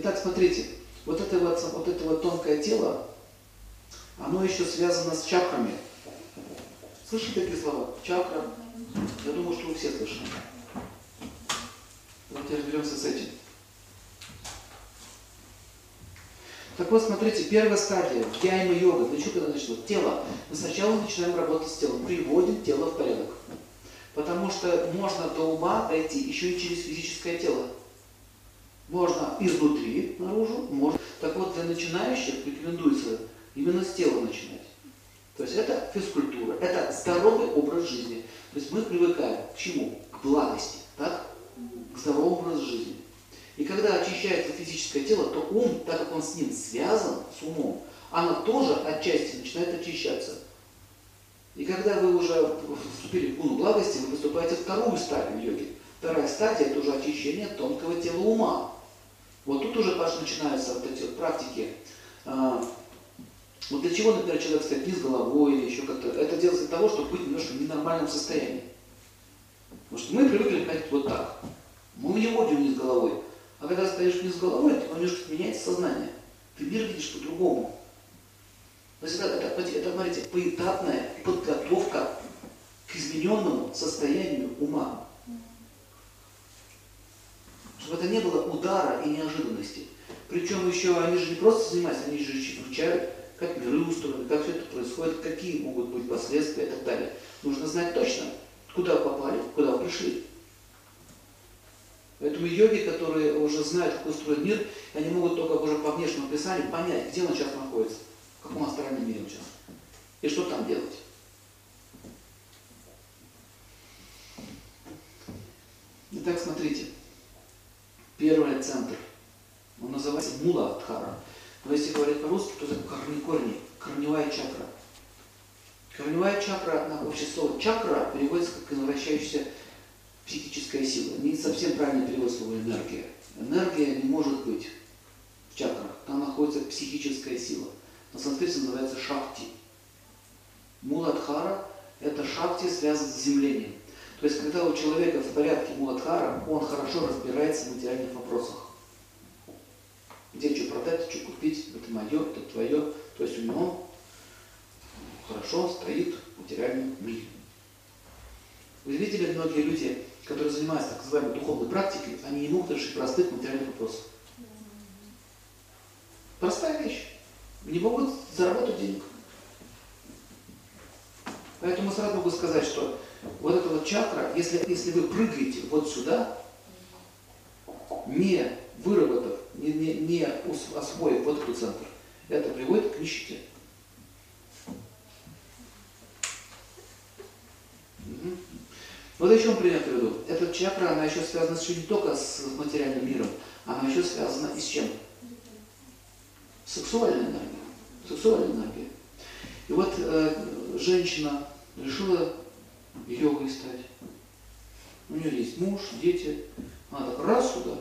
Итак, смотрите, вот это вот, вот это вот тонкое тело, оно еще связано с чакрами. Слышите такие слова? Чакра. Я думаю, что вы все слышали. Давайте разберемся с этим. Так вот, смотрите, первая стадия, дhyama йога. Для чего это начало? Тело. Мы сначала начинаем работать с телом, приводим тело в порядок. Потому что можно до ума дойти еще и через физическое тело. Можно изнутри наружу, можно. Так вот, для начинающих рекомендуется именно с тела начинать. То есть это физкультура, это здоровый образ жизни. То есть мы привыкаем к чему? К благости, так? К здоровому образу жизни. И когда очищается физическое тело, то ум, так как он с ним связан, с умом, оно тоже отчасти начинает очищаться. И когда вы уже вступили в гуну благости, вы выступаете вторую стадию йоги. Вторая стадия – это уже очищение тонкого тела ума. Вот тут уже начинаются вот эти вот практики. А, вот для чего, например, человек стоит вниз головой или еще как-то. Это делается для того, чтобы быть немножко в ненормальном состоянии. Потому что мы привыкли ходить вот так. Мы не ходим вниз головой. А когда стоишь вниз головой, то немножко меняется сознание. Ты мир видишь по-другому. То есть это, это, это, смотрите, поэтапная подготовка к измененному состоянию ума. Чтобы это не было удара и неожиданности. Причем еще они же не просто занимаются, они же изучают, как миры устроены, как все это происходит, какие могут быть последствия и так далее. Нужно знать точно, куда попали, куда пришли. Поэтому йоги, которые уже знают, как устроен мир, они могут только уже по внешнему описанию понять, где он сейчас находится, в каком астральном мире он сейчас, и что там делать. Итак, смотрите. Первый центр. Он называется Муладхара. Но если говорить по-русски, то это корни, корни, корневая чакра. Корневая чакра, на общее слово чакра переводится как вращающаяся психическая сила. Не совсем правильный перевод слова энергия. Энергия не может быть в чакрах. Там находится психическая сила. На санскрите называется шакти. Муладхара – это шакти, связан с землением. То есть, когда у человека в порядке муладхара, он хорошо разбирается в материальных вопросах. Где что продать, что купить, это мое, это твое. То есть у него хорошо стоит в материальном мире. Вы видели, многие люди которые занимаются так называемой духовной практикой, они не могут решить простых материальных вопросов. Простая вещь. Не могут заработать денег. Поэтому сразу могу сказать, что вот эта вот чакра, если, если вы прыгаете вот сюда, не выработав, не, не, не освоив вот этот центр, это приводит к нищете. Вот о чем пример приведу. Эта чакра, она еще связана еще не только с материальным миром, она еще связана и с чем? Сексуальной энергией. Сексуальной энергией. И вот э, женщина решила йогой стать. У нее есть муж, дети. Она так раз сюда.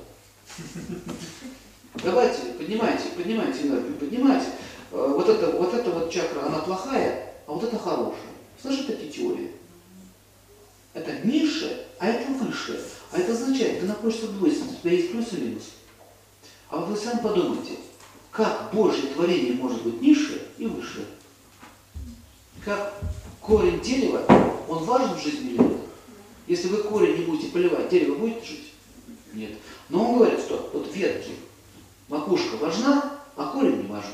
Давайте, поднимайте, поднимайте энергию, поднимайте. Э, вот эта, вот эта вот чакра, она плохая, а вот это хорошая. Слышите эти теории? Это низшее, а это высшее. А это означает, ты находишься в двойственности, у тебя есть плюс и минус. А вот вы сами подумайте, как Божье творение может быть низшее и высшее? Как корень дерева, он важен в жизни или нет? Если вы корень не будете поливать, дерево будет жить? Нет. Но он говорит, что вот ветки, макушка важна, а корень не важен.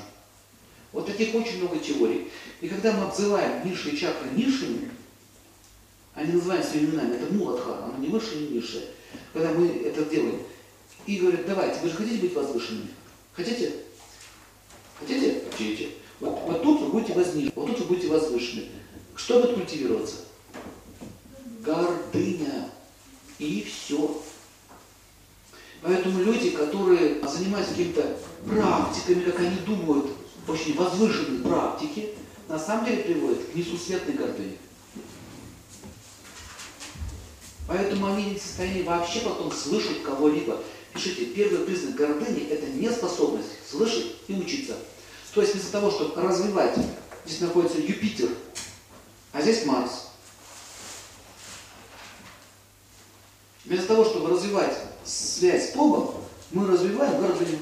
Вот таких очень много теорий. И когда мы обзываем низшие чакры низшими, они называют своими именами. Это муладхара, оно не выше, не ниже. Когда мы это делаем. И говорят, давайте, вы же хотите быть возвышенными? Хотите? Хотите? Хотите. Вот, вот тут вы будете вознижены, вот тут вы будете возвышены. Что будет культивироваться? Гордыня. И все. Поэтому люди, которые занимаются какими-то практиками, как они думают, очень возвышенные практики, на самом деле приводят к несусветной гордыне. Поэтому они не в состоянии вообще потом слышать кого-либо. Пишите, первый признак гордыни – это неспособность слышать и учиться. То есть вместо того, чтобы развивать, здесь находится Юпитер, а здесь Марс. Вместо того, чтобы развивать связь с Богом, мы развиваем гордыню.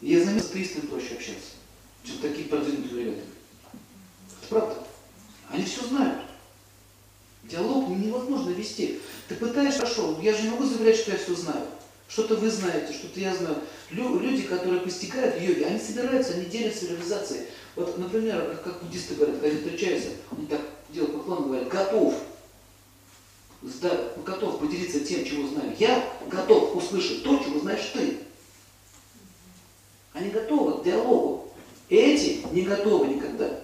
Я знаю, с атеистами проще общаться, чем такие продвинутые ребята. Это правда. Они все знают. Диалог невозможно вести. Ты пытаешься, хорошо, я же не могу заверять, что я все знаю. Что-то вы знаете, что-то я знаю. Лю- люди, которые постигают йоги, они собираются, они делятся реализацией. Вот, например, как буддисты говорят, когда они встречаются, они так делают поклон, говорят, готов, сда- готов поделиться тем, чего знаю. Я готов услышать то, чего знаешь ты. Они готовы к диалогу. Эти не готовы никогда.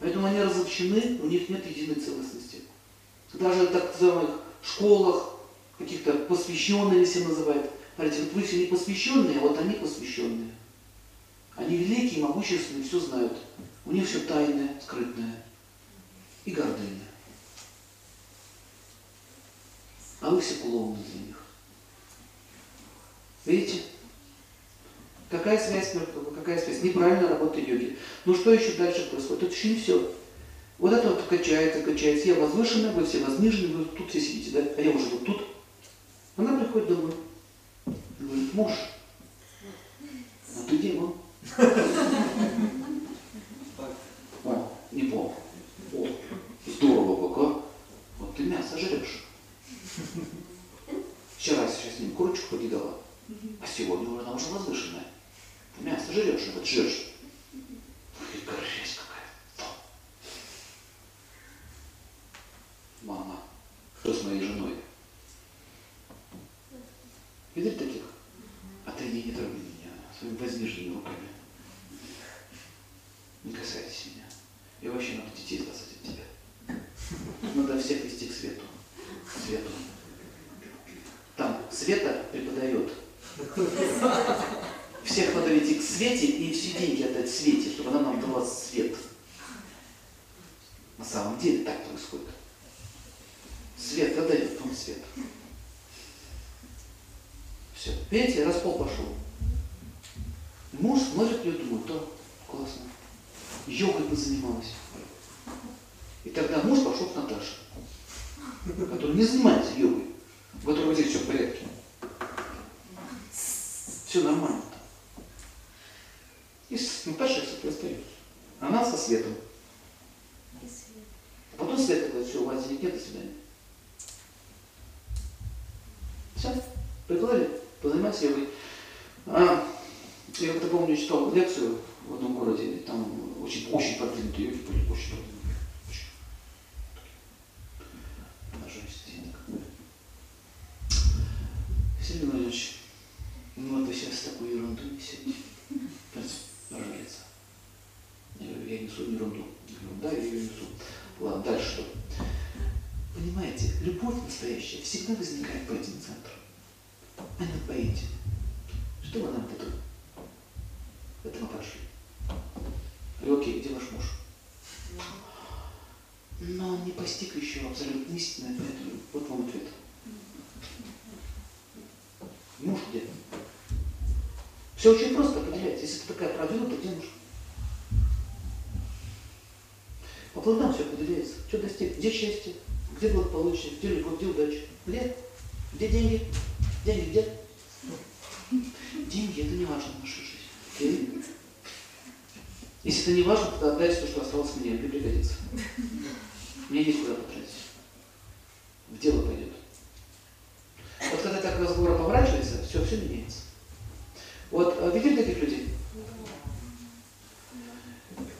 Поэтому они разобщены, у них нет единой целостности. Даже так называемых школах, каких-то посвященные все называют. Смотрите, вот вы все не посвященные, а вот они посвященные. Они великие, могущественные, все знают. У них все тайное, скрытное и гордыня. А вы все клоуны для них. Видите? Какая связь, между- какая связь? Неправильная работа йоги. Ну что еще дальше происходит? Это еще не все. Вот это вот качается, качается. Я возвышенная, вы все возниженные, вы тут все сидите, да? А я уже вот тут. Она приходит домой. Говорит, муж, а ты демон. О, не плохо. О, здорово как, а? Вот ты мясо жрешь. Вчера сейчас с ним курочку покидала, а сегодня уже она уже возвышенная. Ты мясо жрешь, вот жрешь. И горжесть какая. Мама, что с моей женой? Видели таких? А ты не, не трогай меня своими воздвиженными руками. Не касайтесь меня. И вообще надо детей спасать от тебя. Надо всех вести к свету. К свету. Там Света преподает. Всех надо вести к свете и все деньги отдать Свете, чтобы она нам дала свет. На самом деле так происходит. Свет отдает вам свет. Все. Видите, распол пошел. Муж смотрит ее, думает, да, классно. Йогой позанималась. И тогда муж пошел к Наташе, который не занимается йогой, у которого здесь все в порядке. Все нормально. И с Наташей все остается. Она со Светом. А потом Света говорит, все, у вас денег нет, до свидания. Все, приплыли, йогой. А, я как-то помню, читал лекцию в одном городе, там очень, очень продвинутые йоги были, очень продвинутые. Сергей Владимирович, ну вот вы сейчас такую ерунду несете. Рожается. Я говорю, я несу ерунду. Я говорю, да, я ее несу. Ладно, дальше что? Понимаете, любовь настоящая всегда возникает. Поэте. Что вы нам это? Это пошли. Говорю, окей, где ваш муж? Но он не постиг еще абсолютно истинное, поэтому вот вам ответ. Муж где? Все очень просто определяется. Если ты такая продвинутая, где муж? По плодам все определяется. Что достиг? Где счастье? Где благополучие? Где любовь? Где удача? Где? Где деньги? Деньги где? Деньги это не важно в нашей жизни. Окей? Если не важно, тогда отдайте то, что осталось мне, мне пригодится. Мне есть куда потратить. В дело пойдет. Вот когда так разговор поворачивается, все, все меняется. Вот а видели таких людей?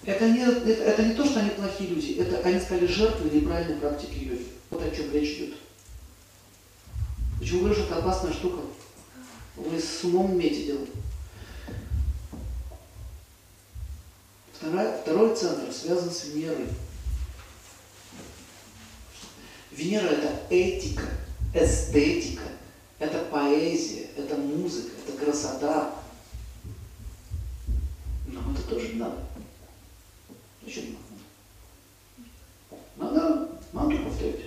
Это не, это, это не то, что они плохие люди, это они стали жертвой неправильной практики йоги. Вот о чем речь идет. Почему говорю, что это опасная штука? Вы с умом имеете дело. Вторая, второй центр связан с Венерой. Венера это этика, эстетика, это поэзия, это музыка, это красота. Нам это тоже надо. Зачем нам надо? Мантру повторять.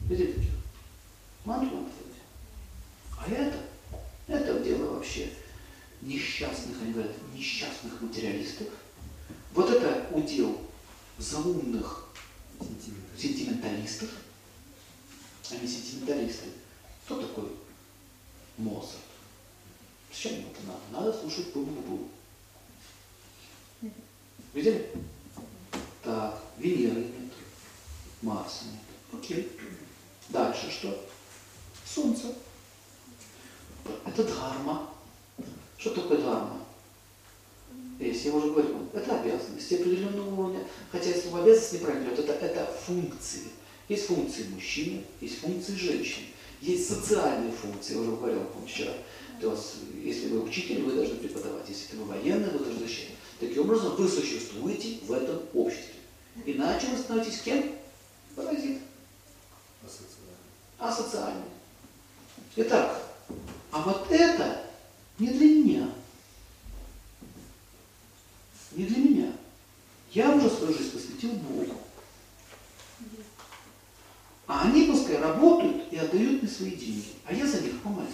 Видите? Мантру надо повторять. А это, это дело вообще несчастных, они говорят, несчастных материалистов. Вот это удел заумных сентименталистов. Они сентименталисты. Кто такой Моцарт? Зачем ему это надо? Надо слушать бум-бум. Видели? Так, Венеры нет, Марса нет. Окей. Дальше что? Солнце это дхарма. Что такое дхарма? Если я уже говорил, это обязанности определенного уровня, хотя слово обязанность неправильно идет, это, это функции. Есть функции мужчины, есть функции женщины, есть социальные функции, я уже говорил, помню, вчера. То есть, если вы учитель, вы должны преподавать, если вы военный, вы должны защищать. Таким образом, вы существуете в этом обществе. Иначе вы становитесь кем? Паразит. Асоциальный. Итак, а вот это не для меня. Не для меня. Я уже свою жизнь посвятил Богу. А они пускай работают и отдают мне свои деньги, а я за них помолюсь.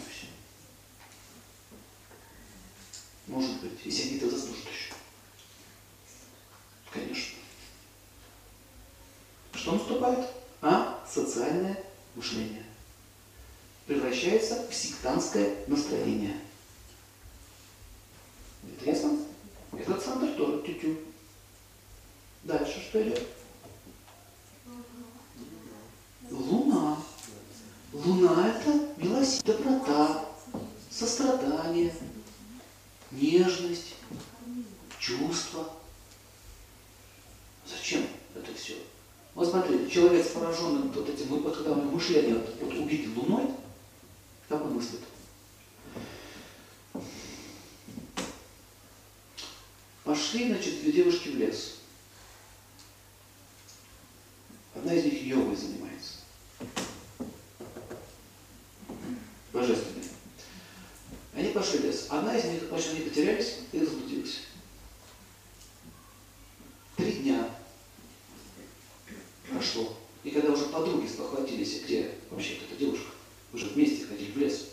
Может быть, если они это заслужат еще. Конечно. Что наступает? А социальное мышление. Превращается в сектантское настроение. Это ясно? Этот центр тоже тю-тю. Дальше что идет? Луна. Луна это милосердие, доброта, сострадание, нежность, чувство. Зачем это все? Вот смотрите, человек с пораженным вот этим, вот когда него мышление вот, вот убит луной, как он мыслит? Пошли, значит, две девушки в лес. Одна из них йогой занимается. Божественной. Они пошли в лес. Одна из них, значит, они потерялись и заблудилась. Три дня прошло. И когда уже подруги спохватились, где вообще эта девушка, уже вместе ходили в лес,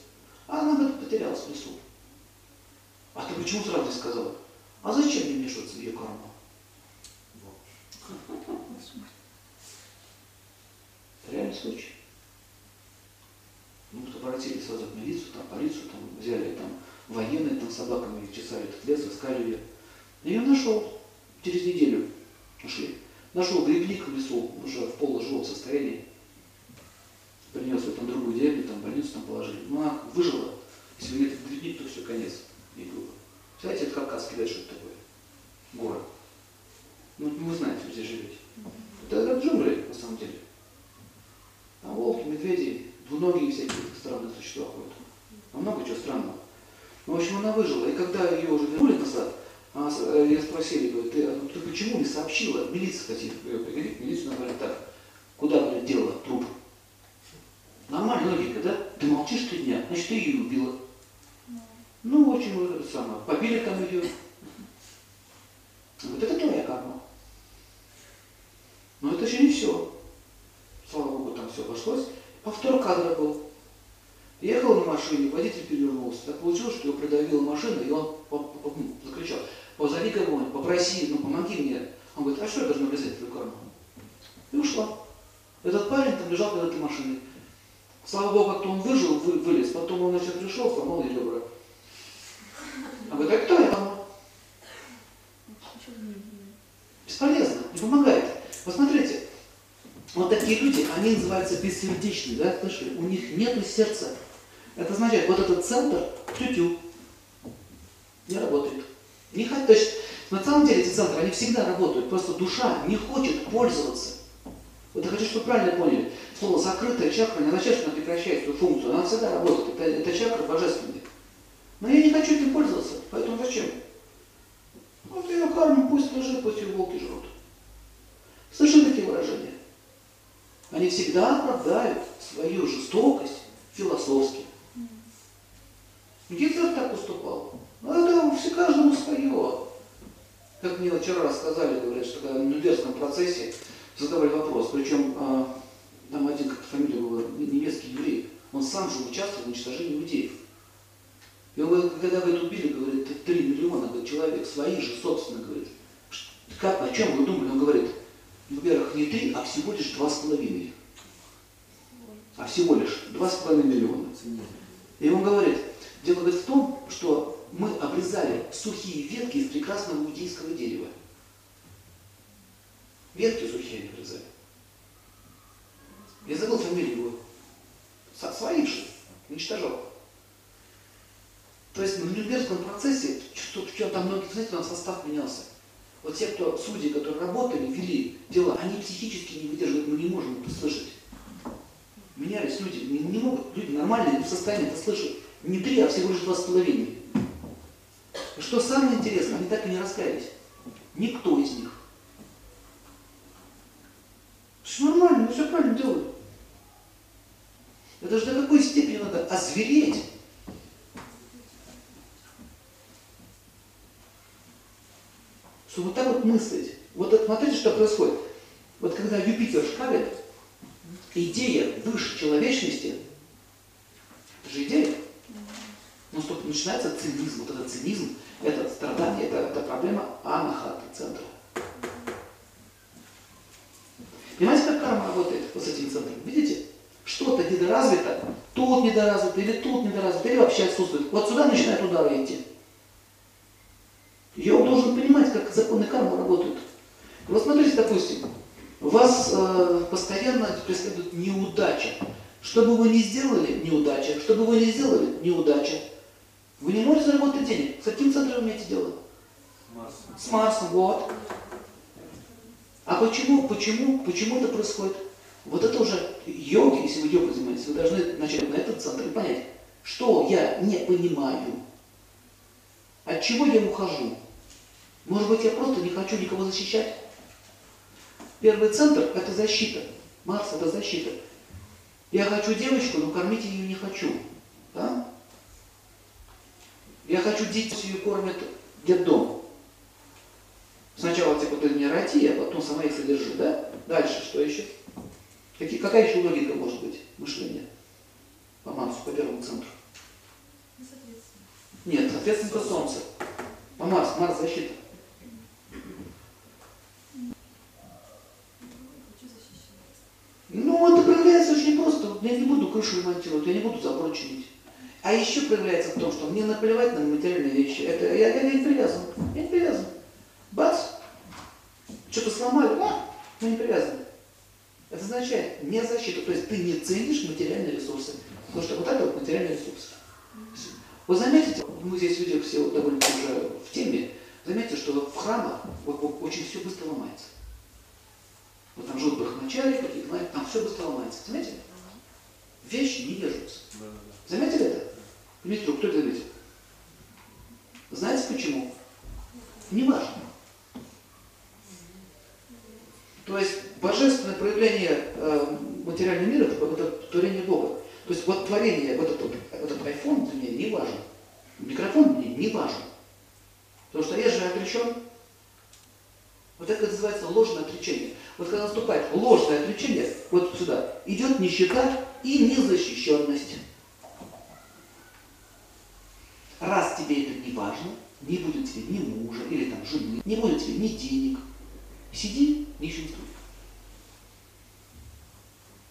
а она где-то потерялась в лесу. А ты почему сразу не сказала? А зачем мне вмешиваться в ее карму? Реальный случай. Ну, вот обратились сразу в милицию, там, полицию, там, взяли там военные, там, собаками чесали этот лес, искали ее. И ее нашел. Через неделю нашли. Нашел грибник в лесу, уже в полуживом состоянии. Принес ее там другую деревню, там больницу там положили. Ну, она выжила. Если бы не этот грибник, то все, конец ей было. Знаете, это Кавказ кидает, что это такое? Город. Ну, вы знаете, где живете. Это, это джунгли, на самом деле. Там волки, медведи, двуногие всякие странные существа ходят. А много чего странного. Ну, в общем, она выжила. И когда ее уже вернули назад, она, я спросили, говорит, ты, ну, ты почему не сообщила? Милиция хотели ее пригласить. Милицию говорит так. Куда, говорит, делала труп? Нормальная логика, да? Ты молчишь три дня, значит, ты ее убила. Ну, очень вот это самое. Побили там ее. Вот это твоя карма. Но это еще не все. Слава Богу, там все обошлось. Повтор кадра был. Ехал на машине, водитель перевернулся. Так получилось, что его придавила машина, и он позови кого-нибудь, попроси, ну помоги мне. Он говорит, а что я должен влезать в твою карму? И ушла. Этот парень там лежал под этой машиной. Слава Богу, как-то он выжил, вы, вылез. Потом он, значит, пришел, сломал ей ребра. А говорит, а кто я мама? Бесполезно, не помогает. Посмотрите, вот такие люди, они называются бессердечные, да, слышали? У них нет сердца. Это означает, вот этот центр, тю-тю, не работает. Не то есть, на самом деле эти центры, они всегда работают, просто душа не хочет пользоваться. Вот я хочу, чтобы правильно поняли. Слово закрытая чакра не означает, что она прекращает свою функцию. Она всегда работает. Это, это чакра божественная. Но я не хочу этим пользоваться, поэтому зачем? Вот ее карма пусть лежит, пусть ее волки жрут. Слышали такие выражения? Они всегда оправдают свою жестокость философски. Гитлер так поступал. Ну это все каждому свое. Как мне вчера рассказали, говорят, что когда на Нюрнбергском процессе задавали вопрос, причем а, там один, как фамилия была, немецкий еврей, он сам же участвовал в уничтожении иудеев. И он говорит, когда это убили, говорит, 3 миллиона говорит, человек, своих же, собственно, говорит. Как, о чем вы думали? Он говорит, во-первых, не 3, а всего лишь 2,5. А всего лишь 2,5 миллиона. И он говорит, дело говорит, в том, что мы обрезали сухие ветки из прекрасного иудейского дерева. Ветки сухие они обрезали. Я забыл фамилию его. Своих же. Уничтожал. То есть на Нюрнбергском процессе, что, что там многие, знаете, у нас состав менялся. Вот те, кто судьи, которые работали, вели дела, они психически не выдерживают, мы не можем это слышать. Менялись люди, не, не могут, люди нормальные в состоянии это слышать. Не три, а всего лишь два с половиной. Что самое интересное, они так и не раскаялись. Никто из них. Все нормально, все правильно делают. Это же до какой степени надо озвереть. Что вот так вот мыслить. Вот смотрите, что происходит. Вот когда Юпитер шкалит, идея выше человечности, это же идея. Но что начинается цинизм. Вот этот цинизм, это страдание, это, это проблема анахаты центра. Понимаете, как карма работает вот с этим центром? Видите? Что-то недоразвито, тут недоразвито, или тут недоразвито, или вообще отсутствует. Вот сюда начинает удары идти. Йог должен понимать, как законы кармы работают. Вот смотрите, допустим, вас э, постоянно преследует неудача. Что бы вы ни сделали, неудача. Что бы вы ни сделали, неудача. Вы не можете заработать денег. С каким центром имеете дело? С Марсом, вот. А почему, почему, почему это происходит? Вот это уже йоги, если вы йогой занимаетесь, вы должны начать на этот центр и понять, что я не понимаю, от чего я ухожу. Может быть, я просто не хочу никого защищать? Первый центр – это защита. Марс – это защита. Я хочу девочку, но кормить ее не хочу. Да? Я хочу детей, ее кормят детдом. Сначала типа ты не роди, а потом сама их содержи, да? Дальше что еще? Какие, какая еще логика может быть мышления по Марсу, по первому центру? Нет, соответственно, это Солнце. По Марсу, Марс защита. Ну, это проявляется очень просто. Вот Я не буду крышу ремонтировать, я не буду забор чинить. А еще проявляется в том, что мне наплевать на материальные вещи. Это я, я не привязан. Я не привязан. Бац! Что-то сломали, а, мы не привязаны. Это означает не защита. То есть ты не ценишь материальные ресурсы. Потому что вот это вот материальный ресурс. Вы заметите, мы здесь люди все довольно уже в теме, заметьте, что в храмах очень все быстро ломается. Вот там живут брахмачари какие-то, там все быстро ломается. Заметили? Вещи не держатся. Заметили это? Дмитрий, кто это заметил? Знаете почему? Не важно. То есть божественное проявление э, материального мира это, это творение Бога. То есть вот творение, вот этот, вот этот iPhone для меня не важен. Микрофон мне не важен. Потому что я же отречен. Вот это называется ложное отречение. Вот когда наступает ложное отречение, вот сюда, идет нищета и незащищенность. Раз тебе это не важно, не будет тебе ни мужа или там жены, не будет тебе ни денег, сиди, нищенствуй.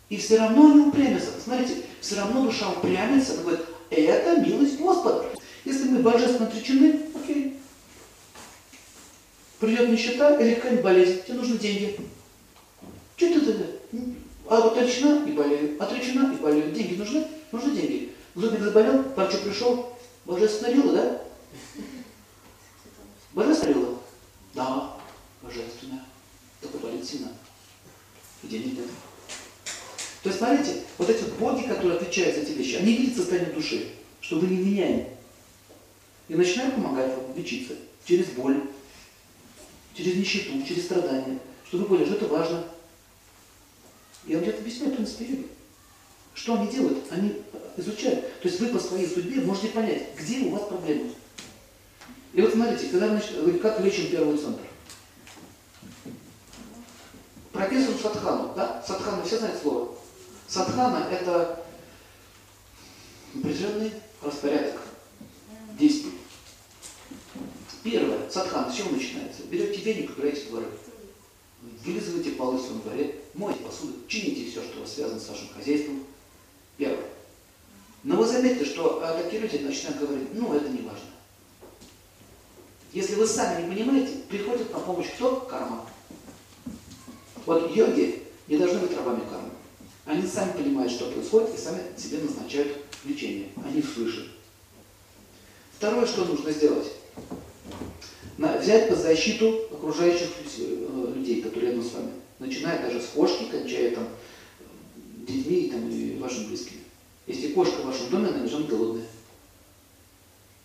И все равно не упрямится. Смотрите, все равно душа упрямится, она говорит, это милость Господа. Если мы божественно отречены, окей. Придет нищета или какая-нибудь болезнь, тебе нужны деньги. Что ты тогда? А вот отречена и болею, отречена и болею. Деньги нужны? Нужны деньги. Зубик заболел, врачу пришел, божественная лила, да? Божественная лила? Да, божественная. Только болит сильно. И денег нет. То есть, смотрите, вот эти боги, которые отвечают за эти вещи, они видят состояние души, что вы не меняем. И начинают помогать вам лечиться через боль, через нищету, через страдания. Что вы поняли, что это важно. Я вам где-то объясняю, в принципе, йоги. Что они делают? Они изучают. То есть вы по своей судьбе можете понять, где у вас проблемы. И вот смотрите, когда мы, как лечим первый центр. Прописываем садхану, да? Садхана, все знают слово. Садхана – это определенный распорядок действий. Первое, садхана, с чего начинается? Берете веник, убираете дворы. Вылизывайте полы в своем дворе, мойте посуду, чините все, что связано с вашим хозяйством. Первое. Но вы заметите, что а, такие люди начинают говорить, ну это не важно. Если вы сами не понимаете, приходит на помощь кто? Карма. Вот йоги не должны быть рабами кармы. Они сами понимают, что происходит, и сами себе назначают лечение. Они слышат. Второе, что нужно сделать. Взять под защиту окружающих э, людей, которые рядом с вами. Начиная даже с кошки, кончая там детьми и, там, и вашими близкими. Если кошка в вашем доме, она лежит голодная.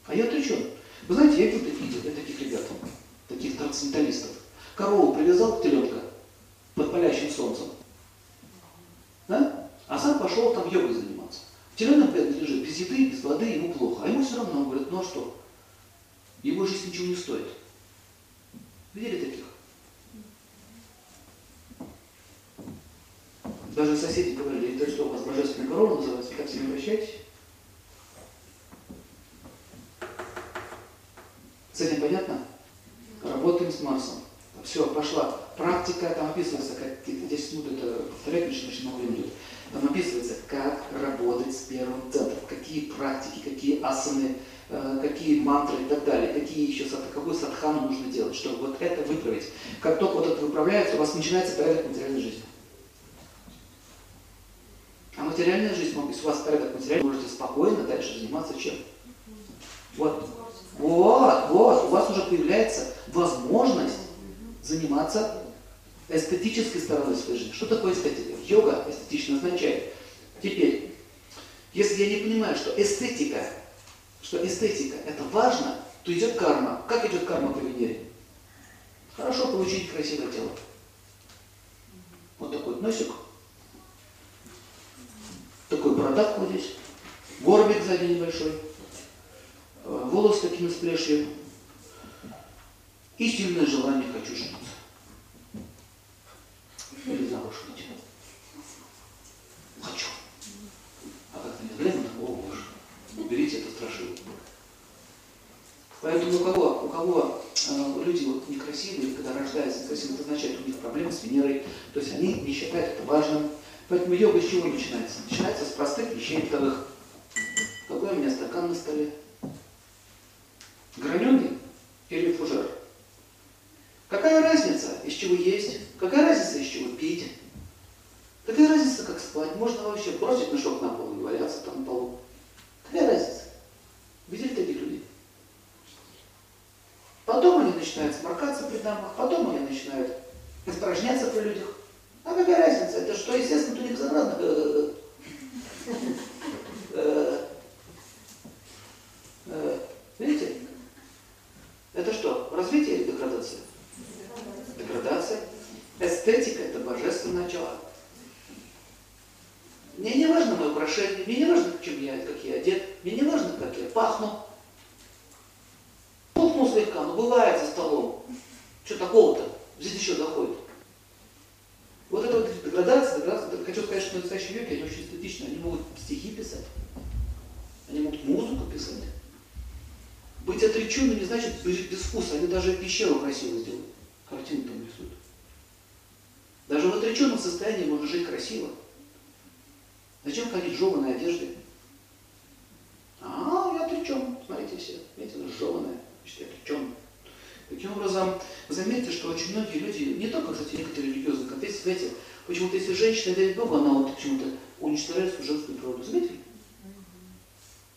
А я отречен. Вы знаете, я видел таких, таких ребят, таких трансценденталистов. Корову привязал к теленка под палящим солнцем. Да? А сам пошел там йогой заниматься. Теленок лежит без еды, без воды, ему плохо. А ему все равно говорят, ну а что? Его жизнь ничего не стоит. Видели таких? Даже соседи говорили, это что у вас божественная корона называется, как с ними обращаетесь? Этим понятно? Работаем с Марсом. Все, пошла. Практика, там описывается, как 10 минут это повторять, очень, очень много времени идет. Там описывается, как работать с первым центром, какие практики, какие асаны, э, какие мантры и так далее, какие еще какую садхану нужно делать, чтобы вот это выправить. Как только вот это выправляется, у вас начинается порядок материальной жизни. А материальная жизнь, если у вас порядок материальный, можете спокойно дальше заниматься чем? Вот. Вот, вот, у вас уже появляется возможность заниматься эстетической стороной своей жизни. Что такое эстетика? Йога эстетично означает. Теперь, если я не понимаю, что эстетика, что эстетика это важно, то идет карма. Как идет карма по Венере? Хорошо получить красивое тело. Вот такой носик, такой бородак вот здесь, горбик сзади небольшой, волосы такими с и сильное желание хочу жениться. Или замуж выйти. Хочу. А как-то не глянут, о боже, уберите это страшилку. Поэтому у кого, у кого э, люди вот некрасивые, когда рождаются некрасивые, это означает, у них проблемы с Венерой, то есть они не считают это важным. Поэтому йога с чего начинается? Начинается с простых вещей вторых. Какой у меня стакан на столе? Граненый или фужер? Какая разница, из чего есть? Какая разница, из чего пить? Какая разница, как спать? Можно вообще бросить мешок на пол и валяться там на полу. Какая разница? Видели таких людей? Потом они начинают сморкаться при дамах, потом они начинают испражняться при людях. А какая разница? Это что, естественно, то не безобразно. Э, э, видите? Это что, развитие или деградация? Деградация. Эстетика – это божественное начало. Мне не важно мое украшение, мне не важно, чем я, как я одет, мне не важно, как я пахну. Пухну слегка, но бывает за столом. Что такого-то? Здесь еще доходит. Вот это вот деградация, деградация. Хочу сказать, что настоящие йоги, они очень эстетичны. Они могут стихи писать. Они могут музыку писать. Быть отреченным не значит жить без вкуса. Они даже пещеру красиво сделают. Картину там рисуют. Даже в отреченном состоянии можно жить красиво. Зачем ходить в жеванной одежде? А, я отречен. Смотрите все. Видите, жеванная. Значит, я отречен. Таким образом, заметьте, что очень многие люди, не только, кстати, некоторые религиозные конфессии, знаете, почему-то если женщина верит Богу, она вот почему-то уничтожает свою женскую природу. Заметили?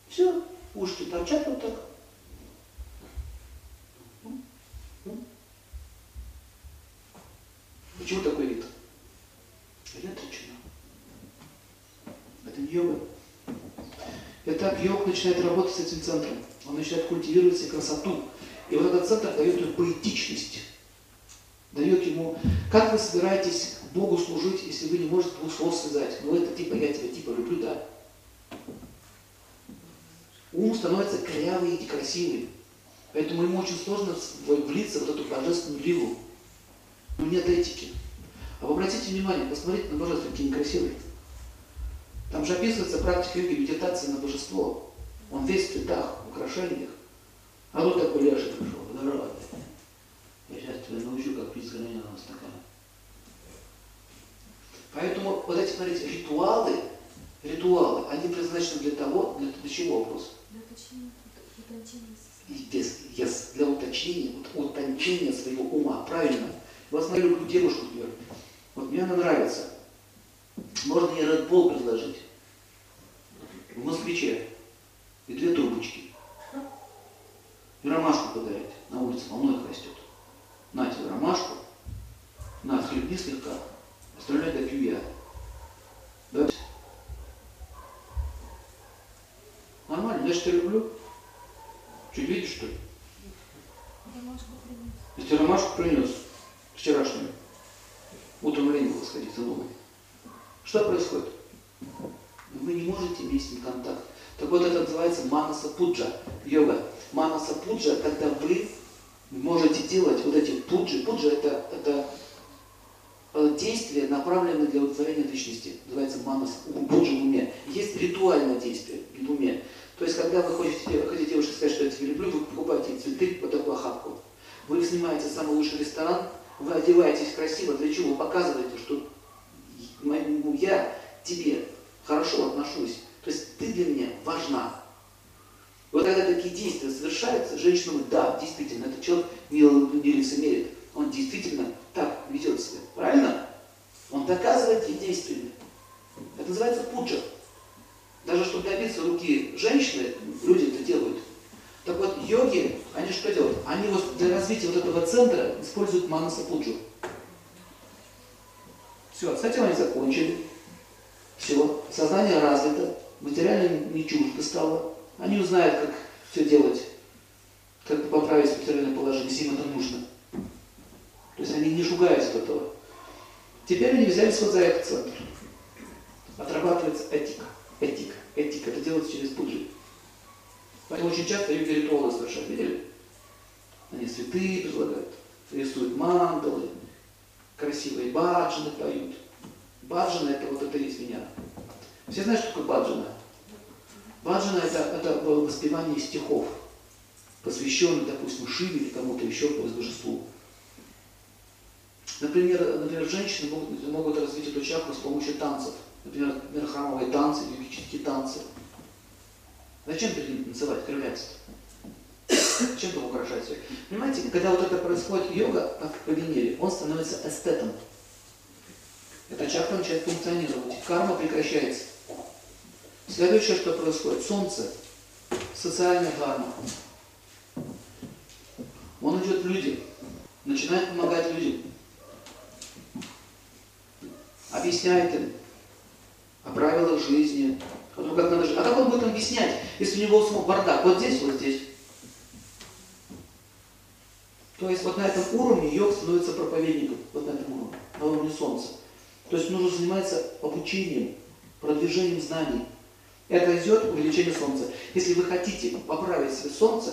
Все, ушки торчат вот так. Почему такой вид? Это отречено. Это не йога. Итак, йог начинает работать с этим центром. Он начинает культивировать себе красоту. И вот этот центр дает ему поэтичность. Дает ему, как вы собираетесь Богу служить, если вы не можете двух слов связать? Ну это типа я тебя типа люблю, да? Ум становится корявый и красивый. Поэтому ему очень сложно влиться в эту божественную лигу. Но нет этики. А вы обратите внимание, посмотрите на божество, какие некрасивые. Там же описывается практика йоги, медитации на божество. Он весь в цветах, в украшениях. А вот такой Леша пришел, здорово. Я сейчас тебя научу, как пить с граненого стакана. Поэтому вот эти, смотрите, ритуалы, ритуалы, они предназначены для того, для, для чего вопрос? Для уточнения. Yes, yes, для уточнения, вот, утончения своего ума, правильно. Вот смотрю, люблю девушку, например. Вот мне она нравится. Можно ей Red Bull предложить. В москвиче. И две трубочки. И ромашку подарить. На улице полно их растет. На тебе ромашку, на, хлебни слегка, остальное допью я. Да? Нормально, я тебя люблю. Чуть видишь, что ли? Ромашку принес. Я тебе ромашку принес вчерашнюю. Утром лень было сходить за новой. Что происходит? Вы не можете ним контакт. Так вот это называется манаса пуджа, йога. Манаса пуджа, когда вы можете делать вот эти пуджи. Пуджа это, это э, действие, направленное для удовлетворения личности. Называется манаса пуджа в уме. Есть ритуальное действие в уме. То есть, когда вы хотите, хотите девушке сказать, что я тебя люблю, вы покупаете цветы, вот такую охапку. Вы снимаете самый лучший ресторан, вы одеваетесь красиво. Для чего? Вы показываете, что я тебе хорошо отношусь. То есть ты для меня важна. Вот когда такие действия совершаются, женщина говорит, да, действительно, этот человек не, не лицемерит. Он действительно так ведет себя. Правильно? Он доказывает ей действиями. Это называется пуджа. Даже чтобы добиться руки женщины, люди это делают. Так вот, йоги, они что делают? Они вот для развития вот этого центра используют манаса пуджу. Все, с этим они закончили. Все, сознание развито, материально не чуждо стало. Они узнают, как все делать, как поправить материальное положение, если им это нужно. То есть они не шугаются от этого. Теперь они взялись вот за этот центр. Отрабатывается этика. Этика. Этика. Это делается через пуджи. Поэтому очень часто люди ритуалы совершают. Видели? Они цветы предлагают, рисуют мандалы, красивые баджаны поют. Баджана это вот это есть меня. Все знают, что такое баджана? Баджана это, это воспевание стихов, посвященных, допустим, Шиве или кому-то еще по божеству. Например, например, женщины могут, могут развить эту чакру с помощью танцев. Например, храмовые танцы, йогические танцы. Зачем перед ним танцевать, кривляться? Чем там украшать все? Понимаете, когда вот это происходит йога, как по Венере, он становится эстетом. Эта чакра начинает функционировать. Карма прекращается. Следующее, что происходит, Солнце, социальная карма. Он идет в люди, начинает помогать людям, объясняет им о правилах жизни, о том, как надо жить. А как он будет объяснять, если у него самого бардак? Вот здесь, вот здесь. То есть вот на этом уровне йог становится проповедником, вот на этом уровне, на уровне Солнца. То есть нужно заниматься обучением, продвижением знаний. Это идет увеличение Солнца. Если вы хотите поправить себе Солнце,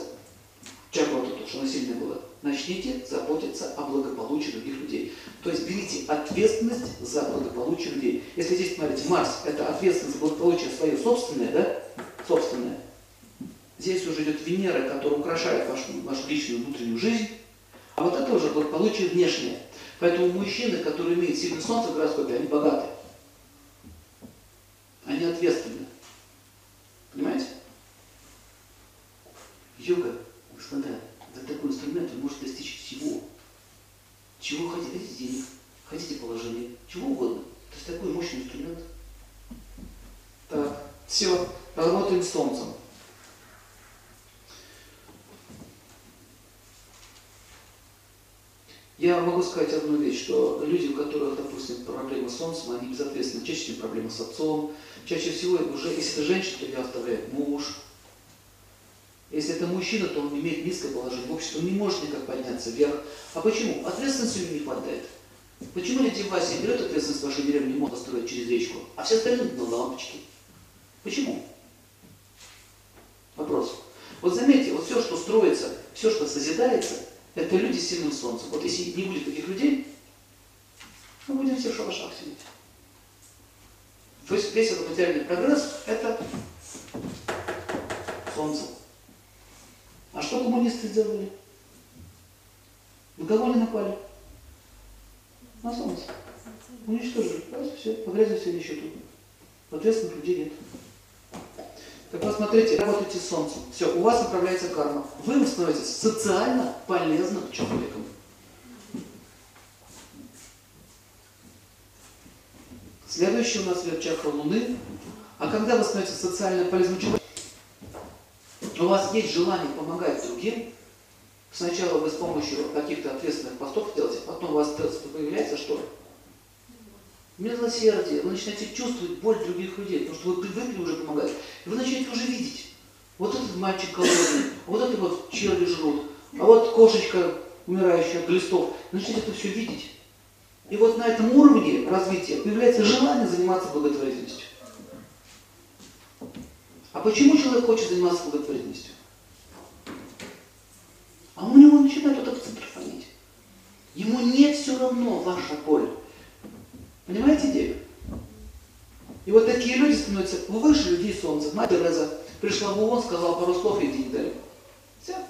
чакру вот эту, что оно сильное было, начните заботиться о благополучии других людей. То есть берите ответственность за благополучие людей. Если здесь, смотрите, Марс, это ответственность за благополучие свое собственное, да? Собственное. Здесь уже идет Венера, которая украшает вашу, вашу личную внутреннюю жизнь. А вот это уже благополучие внешнее. Поэтому мужчины, которые имеют сильное солнце в гороскопе, они богаты. Они ответственны. Понимаете? Йога, господа, это такой инструмент, вы можете достичь всего. Чего хотите? Хотите денег, хотите положения, чего угодно. То есть такой мощный инструмент. Так, все, работаем с солнцем. Я могу сказать одну вещь, что люди, у которых, допустим, проблемы с солнцем, они безответственны. Чаще всего проблемы с отцом. Чаще всего, уже, если это женщина, то ее оставляет муж. Если это мужчина, то он имеет низкое положение в обществе, он не может никак подняться вверх. А почему? Ответственности у него не хватает. Почему Леди Вася берет ответственность в вашей деревне, не может построить через речку, а все остальные на лампочки? Почему? Вопрос. Вот заметьте, вот все, что строится, все, что созидается, это люди с сильным солнцем. Вот если не будет таких людей, мы будем все в шалашах сидеть. То есть весь этот материальный прогресс – это солнце. А что коммунисты сделали? На кого они напали? На солнце. Уничтожили. Раз, все, погрязли все еще тут. Ответственных людей нет. Так вот, смотрите, работайте с солнцем. Все, у вас управляется карма. Вы становитесь социально полезным человеком. Следующий у нас идет чакра Луны. А когда вы становитесь социально полезным человеком, у вас есть желание помогать другим, Сначала вы с помощью каких-то ответственных постов делаете, потом у вас появляется что? Милосердие. Вы начинаете чувствовать боль других людей, потому что вы привыкли уже помогать. И вы начинаете уже видеть. Вот этот мальчик голодный, вот это вот черви жрут, а вот кошечка, умирающая от глистов. Начинаете это все видеть. И вот на этом уровне развития появляется желание заниматься благотворительностью. А почему человек хочет заниматься благотворительностью? А у него начинает вот этот центр фонить. Ему не все равно ваша боль. Понимаете идею? И вот такие люди становятся выше людей солнца. Мать Тереза пришла в ООН, сказала пару слов, и деньги дали. Все. Она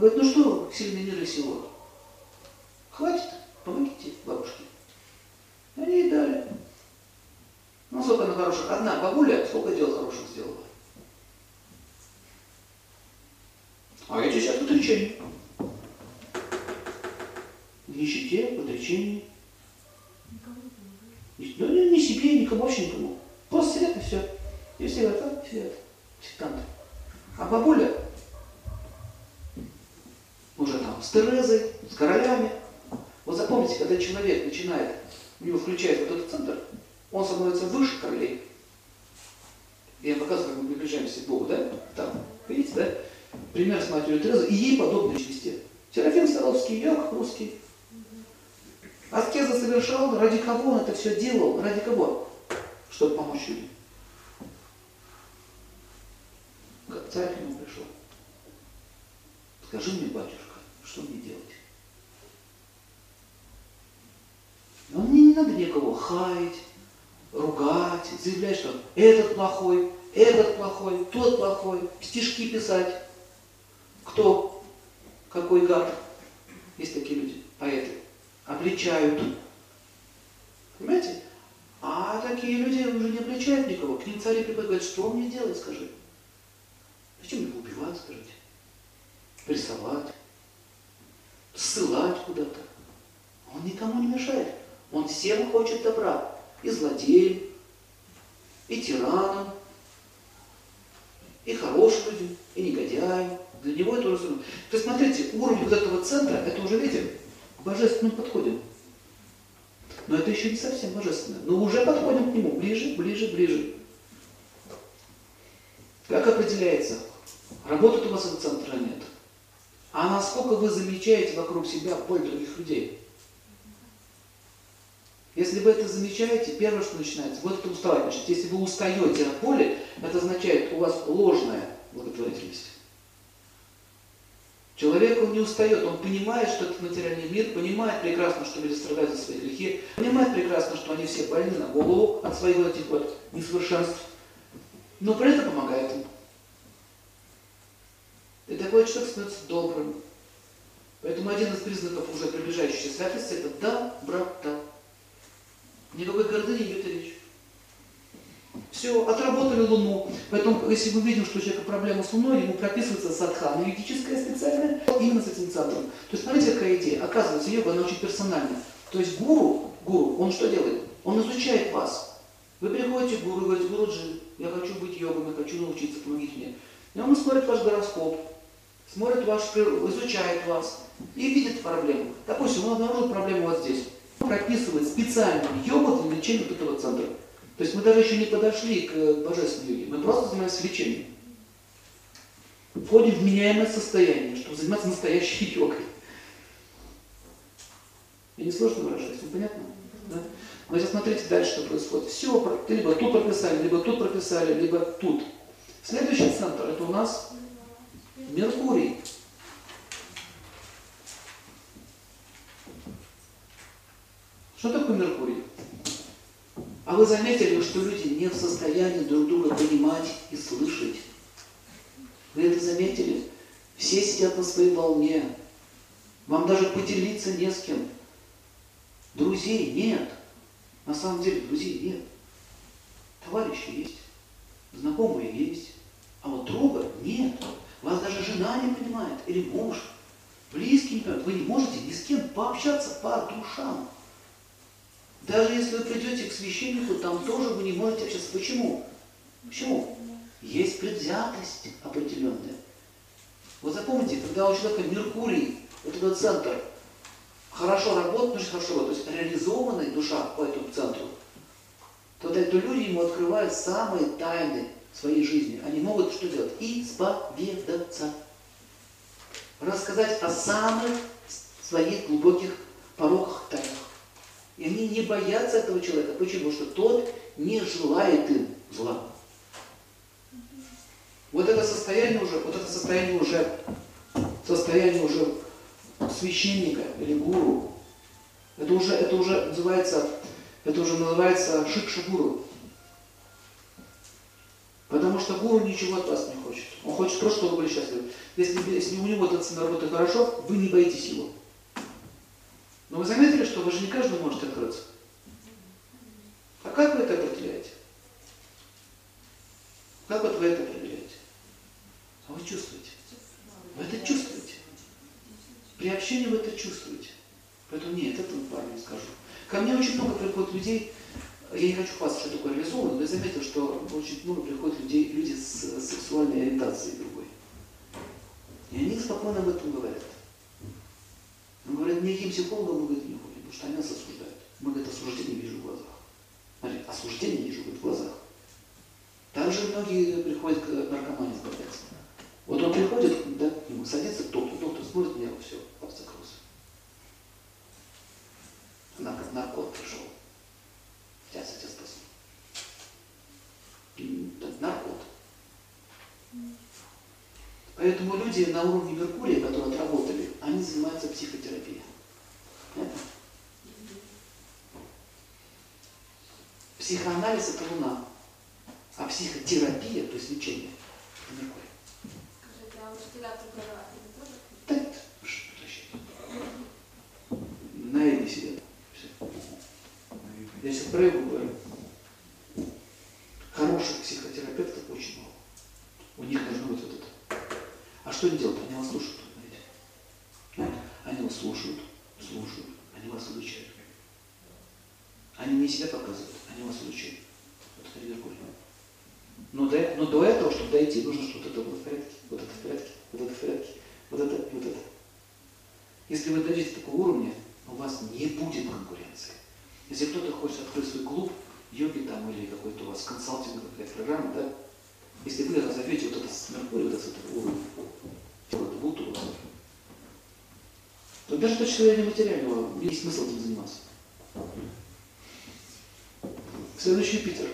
говорит, ну что, сильный мир и сила. Хватит, помогите бабушке. Они ей дали. Ну, сколько она хороших. Одна бабуля, сколько дел хороших сделала. А эти сейчас в отречении. В нищете, в Да не, не себе, никому, вообще никому. Просто сидят и все. И все а, сидят. Сектанты. А бабуля уже там с Терезой, с королями. Вот запомните, когда человек начинает, у него включается вот этот центр, он становится выше королей. Я показываю, как мы приближаемся к Богу, да? Там, видите, да? Пример с матерью Терезой и ей подобные личности. Серафим Саровский, Йог русский. Аскеза совершал, ради кого он это все делал? Ради кого? Чтобы помочь людям. Царь к нему пришел. Скажи мне, батюшка, что мне делать? Но мне не надо никого хаять, ругать, заявлять, что этот плохой, этот плохой, тот плохой, стишки писать. Кто? Какой гад? Есть такие люди, поэты. Обличают. Понимаете? А такие люди уже не обличают никого. К ним цари приходят, говорят, что мне делать, скажи. Зачем его убивать, скажите? Прессовать, ссылать куда-то. Он никому не мешает. Он всем хочет добра. И злодеям, и тиранам, и хорошим людям, и негодяям. Для него это уже... То есть, смотрите, уровень вот этого центра, это уже, видите, к божественному подходим. Но это еще не совсем божественное. Но уже подходим к нему ближе, ближе, ближе. Как определяется, работает у вас этот центр нет? А насколько вы замечаете вокруг себя боль других людей? Если вы это замечаете, первое, что начинается, вот это уставать начнет. Если вы устаете от боли, это означает, у вас ложная благотворительность. Человек, он не устает, он понимает, что это материальный мир, понимает прекрасно, что люди страдают за свои грехи, понимает прекрасно, что они все больны на голову от своих этих вот несовершенств, но при этом помогает им. И такой человек становится добрым. Поэтому один из признаков уже приближающейся святости – это доброта. Никакой гордыни идет речь. Все, отработали Луну. Поэтому, если мы видим, что у человека проблема с Луной, ему прописывается садхана юридическая специальная, именно с этим центром. То есть, смотрите, какая идея. Оказывается, йога, она очень персональная. То есть гуру, гуру, он что делает? Он изучает вас. Вы приходите к гуру и говорите, Гуруджи, я хочу быть йогом, я хочу научиться, помогите мне. И он смотрит ваш гороскоп, смотрит ваш, изучает вас и видит проблему. Допустим, он обнаружил проблему вот здесь. Он прописывает специальную йогу для лечения этого центра. То есть мы даже еще не подошли к божественной йоге, мы просто занимаемся лечением. Входим в меняемое состояние, чтобы заниматься настоящей йогой. Я не сложно выражаюсь, вам понятно? Да? Но сейчас смотрите дальше, что происходит. Все, либо тут прописали, либо тут прописали, либо тут. Следующий центр, это у нас Меркурий. Что такое Меркурий? А вы заметили, что люди не в состоянии друг друга понимать и слышать? Вы это заметили? Все сидят на своей волне. Вам даже поделиться не с кем. Друзей нет. На самом деле друзей нет. Товарищи есть. Знакомые есть. А вот друга нет. Вас даже жена не понимает. Или муж. Близкий не понимает. Вы не можете ни с кем пообщаться по душам. Даже если вы придете к священнику, там тоже вы не можете общаться. Почему? Почему? Есть предвзятость определенная. Вот запомните, когда у человека Меркурий, вот этот центр, хорошо работает, значит хорошо работает, то есть реализованная душа по этому центру, то, то люди ему открывают самые тайны своей жизни. Они могут что делать? Исповедаться. Рассказать о самых своих глубоких пороках, тайнах. И они не боятся этого человека. Почему? Что тот не желает им зла. Вот это состояние уже, вот это состояние уже, состояние уже священника или гуру, это уже, это уже называется, это уже называется шикша-гуру. Потому что гуру ничего от вас не хочет. Он хочет просто, чтобы вы были счастливы. Если, если у него этот работает хорошо, вы не боитесь его. Но вы заметили, что вы же не каждый может открыться? А как вы это определяете? Как вот вы это определяете? А вы чувствуете. Вы это чувствуете. При общении вы это чувствуете. Поэтому нет, это парню скажу. Ко мне очень много приходит людей, я не хочу хвастаться, что такое реализовано, но я заметил, что очень много приходит людей, люди с сексуальной ориентацией другой. И они спокойно об этом говорят. Он говорит, никаким психологом мы говорит, не ходим, потому что они нас осуждают. Мы, говорит, осуждение вижу в глазах. Смотри, осуждение вижу говорит, в глазах. Также многие приходят к наркомане избавляться. Вот он приходит, да, к нему садится доктор, доктор смотрит него, все, пап закрылся. Она как наркот пришел. Сейчас я тебя спасу. Наркот. Поэтому люди на уровне Меркурия, которые отработали, они занимаются психотерапией. Понятно? Психоанализ – это Луна, а психотерапия, то есть лечение – это Меркурий. Скажите, а учителя преподаватели тоже? Да это что? На сидят. Все. Я сейчас про Эву говорю. Хороших психотерапевтов очень мало. У них должно быть вот это. А что они делают? Они вас слушают, знаете. Знаете? Они вас слушают, слушают, они вас изучают. Они не себя показывают, они вас изучают. Вот это Меркурий. Но до, но до этого, чтобы дойти, нужно, чтобы вот это было в порядке, вот это в порядке, вот это в порядке, вот это и вот это. Если вы дойдете до такого уровня, у вас не будет конкуренции. Если кто-то хочет открыть свой клуб, йоги там или какой-то у вас консалтинг, какая-то программа, да, если вы разовьете вот это с Меркурия, вот этот уровень, вот это будет у вас, то даже точно состояние материального есть смысл этим заниматься. Следующий Юпитер.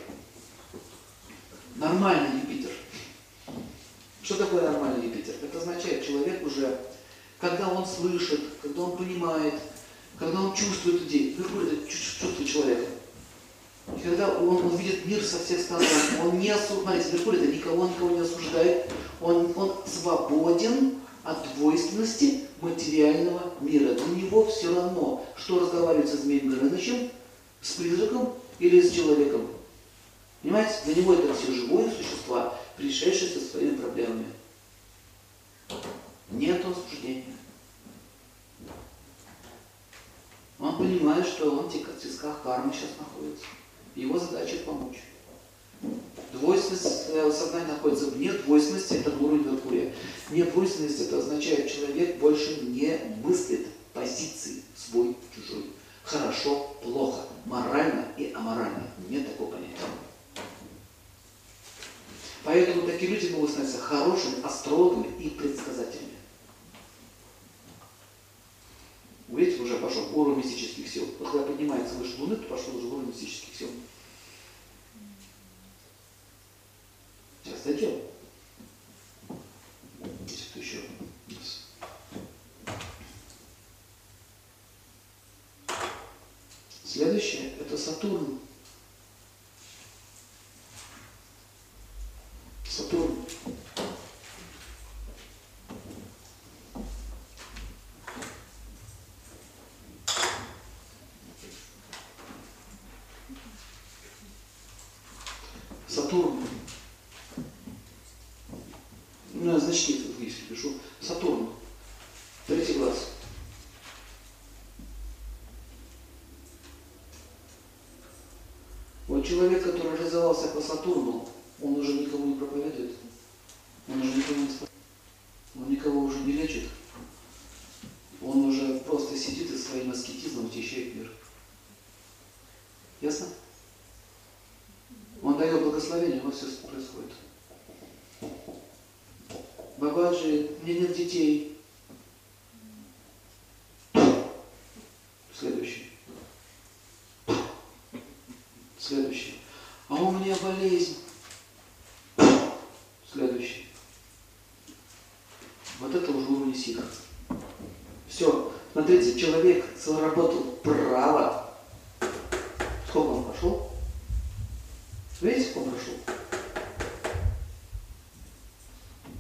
Нормальный Юпитер. Что такое нормальный Юпитер? Это означает, человек уже, когда он слышит, когда он понимает, когда он чувствует людей, Меркурий это чувство человека. И когда он, видит мир со всех сторон, он не осуждает, Меркурий это никого, никого не осуждает, он, он свободен от двойственности материального мира. Для него все равно, что разговаривать со Змеем Горынычем, с призраком или с человеком. Понимаете? Для него это все живые существа, пришедшие со своими проблемами. Нет осуждения. Он понимает, что он в тисках кармы сейчас находится. Его задача помочь. Двойственность сознания находится вне двойственности, это уровень Меркурия. Вне двойственности это означает, человек больше не мыслит позиции свой, чужой. Хорошо, плохо, морально и аморально. Нет такого понятия. Поэтому такие люди могут становиться хорошими астрологами и предсказателями. Видите, уже пошел уровень мистических сил. Вот когда поднимается выше Луны, то пошел уже уровень мистических сил. Сейчас дойдем. Если кто еще. Следующее – это. Сатурн. Сатурн. Ну, я значки тут если пишу. Сатурн. Глаз. Вот человек, который реализовался по Сатурну, он уже никому не проповедует. Он уже никого не спасает. Он никого уже не лечит. Он уже просто сидит и своим аскетизмом тещает мир. Ясно? Он дает благословение, вот все происходит. Бабаджи, меня нет детей. Следующий. Следующий. А у меня болезнь. Следующий. Вот это уже уровень ситха. Все. Смотрите, человек заработал право. Сколько он прошел? Видите, сколько он прошел?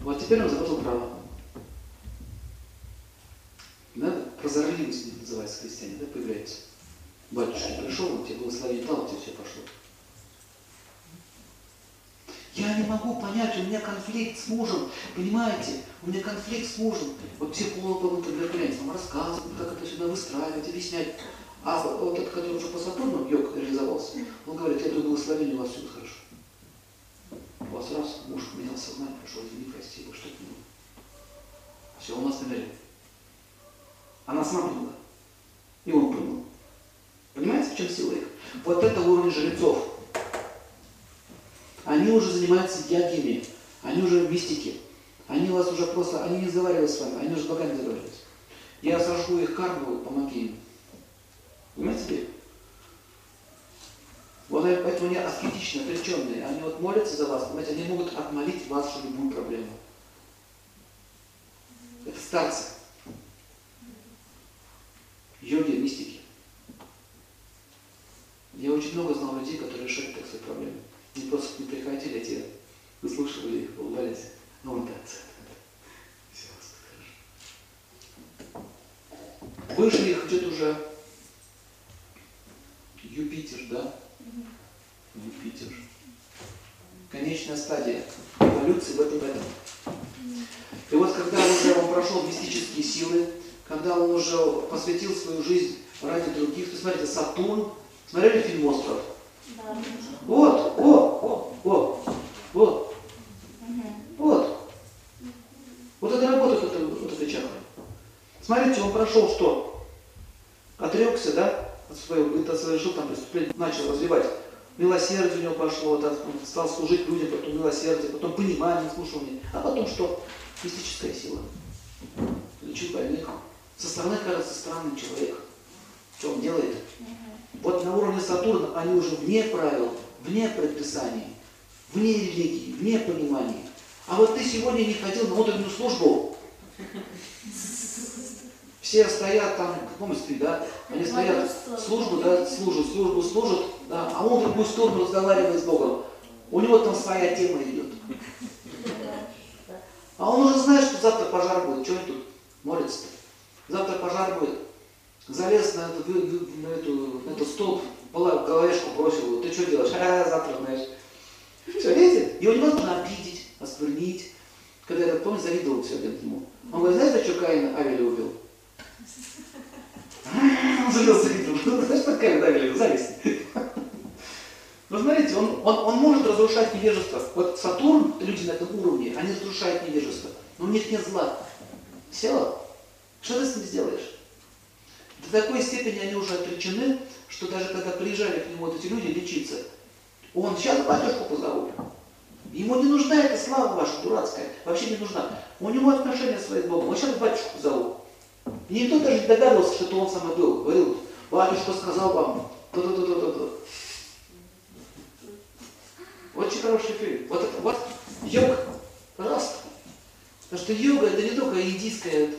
Вот теперь он заработал право. Да? Прозорливость называется христиане, да, появляется. Батюшка пришел, он тебе благословение дал, у тебя все пошло. Я не могу понять, у меня конфликт с мужем, понимаете? У меня конфликт с мужем. Вот психологам, например, клиент вам рассказывают, как это сюда выстраивать, объяснять. А вот этот, который уже по Сатурну йог реализовался, он говорит, я даю благословение, у вас все хорошо. У вас раз, муж менял сознание, пришел, извини, прости, что-то не Все, у нас намерен. Она сама поняла. И он понял. Понимаете, в чем сила их? Вот это уровень жрецов. Они уже занимаются ягиями, они уже мистики. Они вас уже просто, они не разговаривают с вами, они уже богами разговаривают. Я сожгу их карму, помоги им. Понимаете ли? Вот поэтому они аскетичны, отреченные. Они вот молятся за вас, понимаете, они могут отмолить вашу любую проблему. Это старцы. Йоги, мистики. Я очень много знал людей, которые решают так свои проблемы. Не просто не приходили, а те выслушивали их, улыбались. Ну, он так, все, хорошо. Выше их идет уже Юпитер, да? Юпитер. Конечная стадия эволюции в этом году. И вот когда уже он прошел мистические силы, когда он уже посвятил свою жизнь ради других, то смотрите, Сатурн, смотрели фильм «Остров»? Вот, вот, вот, вот, вот, вот. Вот это работает вот, вот эта чакра. Смотрите, он прошел что? Отрекся, да? От своего, это совершил там преступление, начал развивать. Милосердие у него пошло, да, он стал служить людям, потом милосердие, потом понимание, слушание. А потом что? Мистическая сила. Лечит больных. Со стороны кажется странным человек. Что он делает? Вот на уровне Сатурна они уже вне правил, вне предписаний, вне религии, вне понимания. А вот ты сегодня не ходил на утреннюю службу. Все стоят там, в помните, да? Они стоят, службу, да, служат, службу служат, да, а он в другую сторону разговаривает с Богом. У него там своя тема идет. А он уже знает, что завтра пожар будет. Чего он тут молится-то? Завтра пожар будет. Залез на, эту, на, эту, на этот столб, пола- головешку бросил. Ты что делаешь? А, завтра знаешь. Все, видите? Его невозможно обидеть, осквернить. Когда я, помню, завидовал все один ему. Он говорит, знаешь, за что Каина Авеля убил? Он залез завидовал. Знаешь, что Каин Авеля убил? Зависть. Вы знаете, он, он, он может разрушать невежество. Вот Сатурн, люди на этом уровне, они разрушают невежество. Но у них нет зла. Все. Что ты с ним сделаешь? До такой степени они уже отречены, что даже когда приезжали к нему вот эти люди лечиться, он сейчас батюшку позову. Ему не нужна эта слава ваша дурацкая, вообще не нужна. У него отношения свои с Богом. Он сейчас батюшку зову. И никто даже не догадывался, что это он самый был. Говорил, батюшка сказал вам, то-то-то-то-то. Очень хороший фильм. Вот это вот йога. Пожалуйста. Потому что йога это не только индийская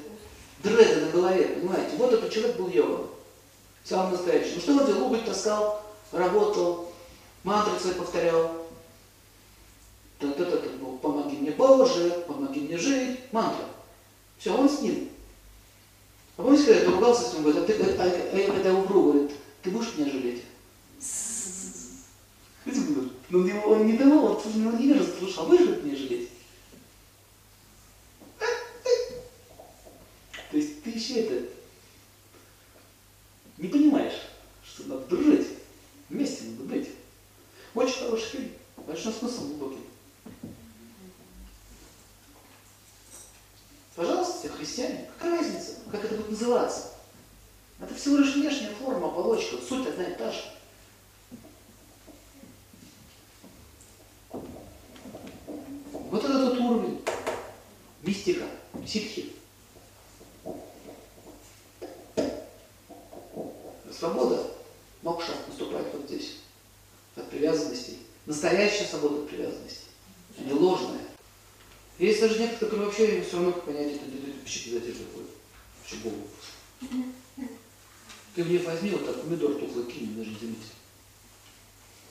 дреды на голове, понимаете? Вот этот человек был йога. Самый настоящий. Ну что он делал? Уголь таскал, работал, свои повторял. Та-та-та-та, ну, помоги мне, Боже, помоги мне жить. Мантра. Все, он с ним. А помните, когда я поругался с ним, говорит, а ты, а, а я когда умру, говорит, ты будешь меня жалеть? Видите, говорит, Ну, он не давал, он не слушай, а будешь меня жалеть? То есть ты еще это не понимаешь, что надо дружить, вместе надо быть. Очень хороший фильм, большой смысл глубокий. Пожалуйста. все христиане. Какая разница, как это будет называться? Это всего лишь внешняя форма, оболочка, суть одна и та же. Вот это тот уровень. Мистика, ситхи. Свобода, мокша наступает вот здесь. От привязанностей. Настоящая свобода от привязанностей, а не ложная. Которые вообще все равно как понятие это, пищеватель такой. В голову. Ты мне возьми вот так помидор тухлый кинь, даже заметил.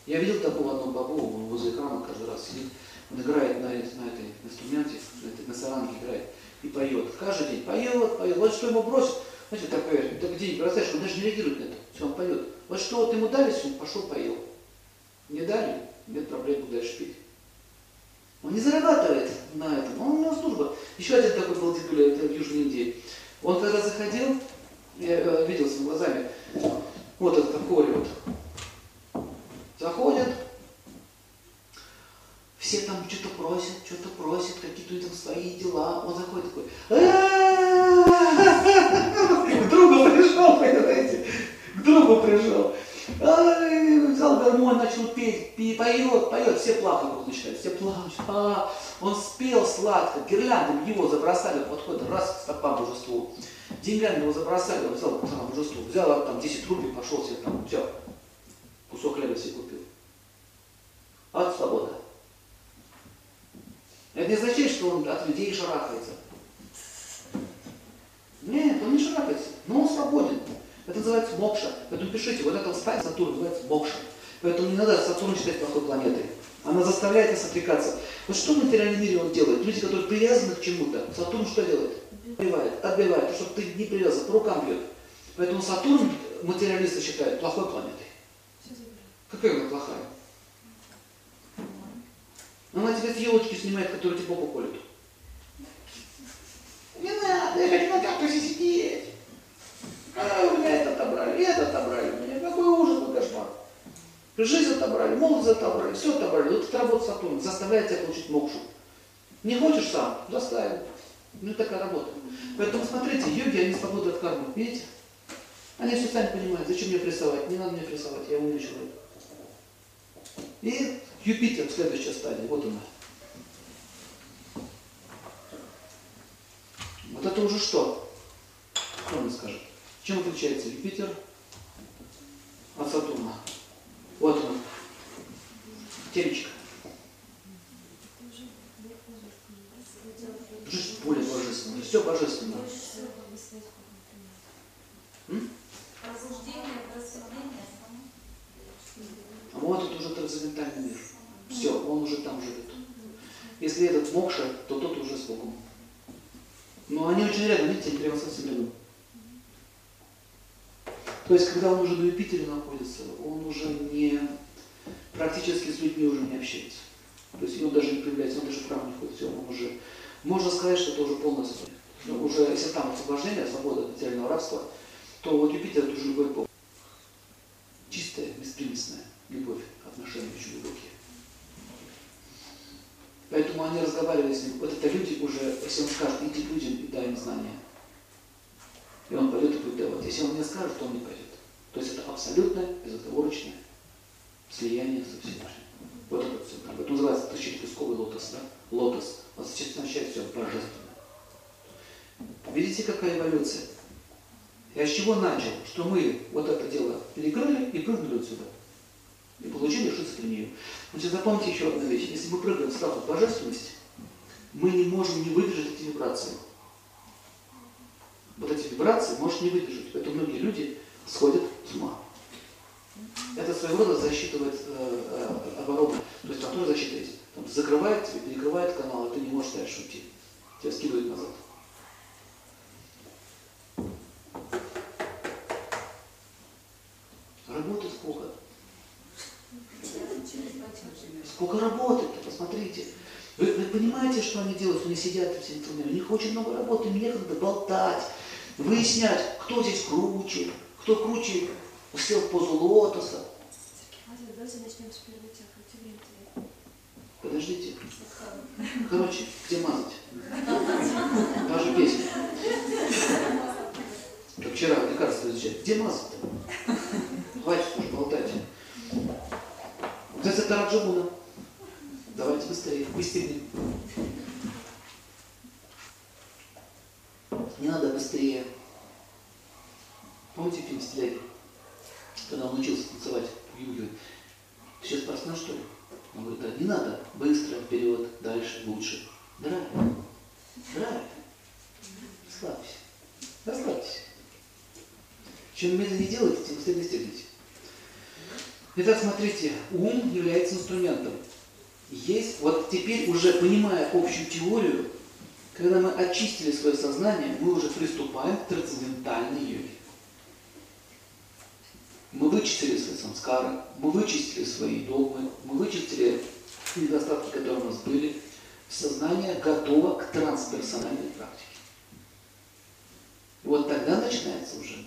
Я видел такого одного бабу, он возле экрана каждый раз сидит, он играет на, на этой инструменте, на, этой, на саранге играет и поет. Каждый день поет, поет. Вот что ему бросит, знаете, такое, так день бросаешь, он даже не реагирует на это. Все, он поет. Вот что вот ему дали, он пошел, поел. Не дали, нет проблем, дальше пить. Он не зарабатывает на этом, он у него служба. Еще один такой был дедуля, в Южной Индии. Он когда заходил, я э, видел своими глазами, вот этот такой вот, заходят, все там что-то просят, что-то просят, какие-то там свои дела. Он заходит такой, к другу пришел, понимаете, к другу пришел. Взял гармонь, начал петь, поет, поет, все плакать начинают, все плачут. А, он спел сладко, гирляндом его забросали, подходит раз к стопам божеству. Деньгами его забросали, он взял там божеству, взял там 10 рублей, пошел себе там, взял, кусок хлеба себе купил. А вот свобода. Это не означает, что он от людей шарахается. Нет, он не шарахается, но он свободен. Это называется мокша. Поэтому пишите, вот эта стадия Сатурна называется мокша. Поэтому не надо Сатурн считать плохой планетой. Она заставляет нас отвлекаться. Вот что в материальном мире он делает? Люди, которые привязаны к чему-то, Сатурн что делает? Отбивает, отбивает, чтобы ты не привязан, по рукам бьет. Поэтому Сатурн материалисты считают плохой планетой. Какая она плохая? Она тебе с елочки снимает, которые тебе попу колют. Не надо, я хочу на кактусе сидеть. А, у меня это отобрали, это отобрали. У меня какой ужас, какой кошмар. Жизнь отобрали, молодость отобрали, все отобрали. Вот это работа Сатурна, заставляет тебя получить мокшу. Не хочешь сам, заставил. Ну, такая работа. Поэтому смотрите, йоги, они свободу от кармы, видите? Они все сами понимают, зачем мне прессовать, не надо мне прессовать, я умный человек. И Юпитер, следующая стадия, вот она. Вот это уже что? Кто мне скажет? Чем отличается Юпитер от Сатурна? Вот он. Темечко. Жизнь более божественная. Все божественно. Пробуждение, просветление. А вот это уже трансцендентальный мир. Все, он уже там живет. Если этот мокша, то тот уже с Богом. Но они очень рядом, видите, они прямо совсем рядом. То есть, когда он уже на Юпитере находится, он уже не, практически с людьми уже не общается. То есть, он даже не появляется, он даже в не ходит, все, он уже, можно сказать, что это уже полное освобождение. Но уже, если там освобождение, свобода от материального рабства, то вот Юпитер это уже любовь к Богу. Чистая, беспримесная любовь, отношения очень глубокие. Поэтому они разговаривали с ним. Вот это люди уже, если он скажет, иди людям и дай им знания. И он пойдет и давать. Если он не скажет, то он не пойдет. То есть это абсолютное, безоговорочное слияние со Всевышним. Вот это все. Это называется тысячелепестковый лотос, да? Лотос. Сейчас означает все божественно. Видите, какая эволюция? Я с чего начал? Что мы вот это дело перекрыли и прыгнули отсюда. И получили шизофрению. Значит, запомните еще одну вещь. Если мы прыгаем в статус божественности, мы не можем не выдержать эти вибрации вот эти вибрации может не выдержать. Поэтому многие люди сходят с ума. Это своего рода засчитывает э, э, оборону. То есть там тоже защита есть. Там закрывает тебе, перекрывает канал, и ты не можешь дальше уйти. Тебя скидывает назад. Работы сколько? Сколько работает-то, посмотрите. Вы, вы понимаете, что они делают? Они сидят все инструменты. У них очень много работы, им некогда болтать, выяснять, кто здесь круче, кто круче сел позу лотоса. Подождите. Короче, где мазать? Даже песню. Как вчера лекарство изучать. Где масло-то? Хватит уже болтать. Вот это Тараджабуна. Давайте быстрее, быстрее. Не надо быстрее. Помните фильм «Стиляги»? Когда он учился танцевать в юге. Ты сейчас спортсмен, что ли? Он говорит, да, не надо. Быстро, вперед, дальше, лучше. Драйв. Драйв. Расслабься. Расслабься. Чем медленнее делаете, тем быстрее достигнете. Итак, смотрите, ум является инструментом. Есть, вот теперь уже понимая общую теорию, когда мы очистили свое сознание, мы уже приступаем к трансцендентальной йоге. Мы вычистили свои самскары, мы вычистили свои догмы, мы вычистили недостатки, которые у нас были. Сознание готово к трансперсональной практике. И вот тогда начинается уже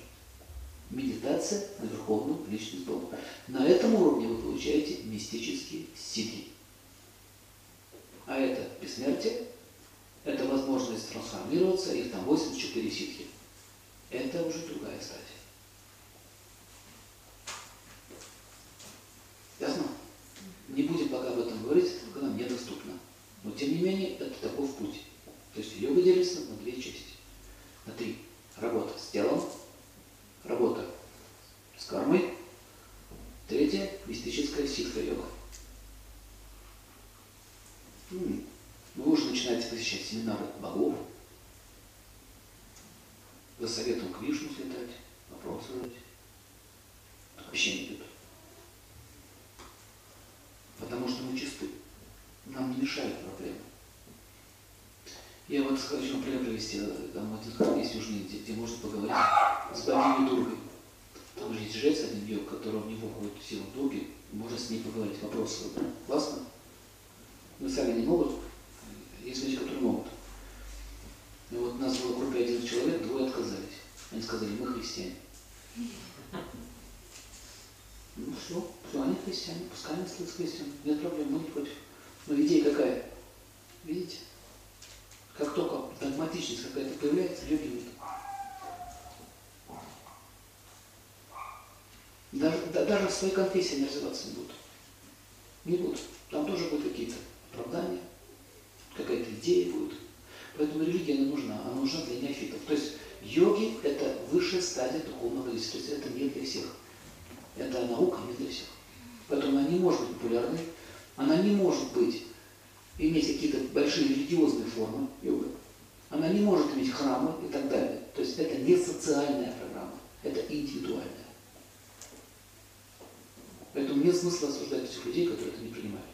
медитация на Верховную Личность Бога. На этом уровне вы получаете мистические силы. А это бессмертие, это возможность трансформироваться, их там 84 ситхи. Это уже другая стадия. Ясно? Не будем пока об этом говорить, это нам недоступно. Но тем не менее, это таков путь. То есть йога делится на две части. На три. Работа с телом, работа с кармой, третья – мистическая ситха-йога. Вы уже начинаете посещать семинары богов, за советом к Вишну слетать, вопросы задать. Не идут. Потому что мы чисты. Нам не мешают проблемы. Я вот хочу например, привести, там один храм есть южный, где, где можно поговорить с богиней Дургой. Там же есть жрец один йог, который в него ходит сила Дурги, можно с ней поговорить, вопросы задать. Классно? Мы сами не могут, есть люди, которые могут. И вот нас было в группе 11 человек, двое отказались. Они сказали, мы христиане. Ну все, все, они христиане, пускай они слышат христиан, нет проблем, мы не против. Но идея какая? Видите? Как только догматичность какая-то появляется, люди нет. Даже, да, даже в своей конфессии они развиваться не будут. Не будут. Там тоже будут какие-то оправдания, какая-то идея будет. Поэтому религия она нужна, она нужна для неофитов. То есть йоги – это высшая стадия духовного есть это не для всех. Это наука не для всех. Поэтому она не может быть популярной, она не может быть, иметь какие-то большие религиозные формы йога. Она не может иметь храмы и так далее. То есть это не социальная программа, это индивидуальная. Поэтому нет смысла осуждать этих людей, которые это не принимают.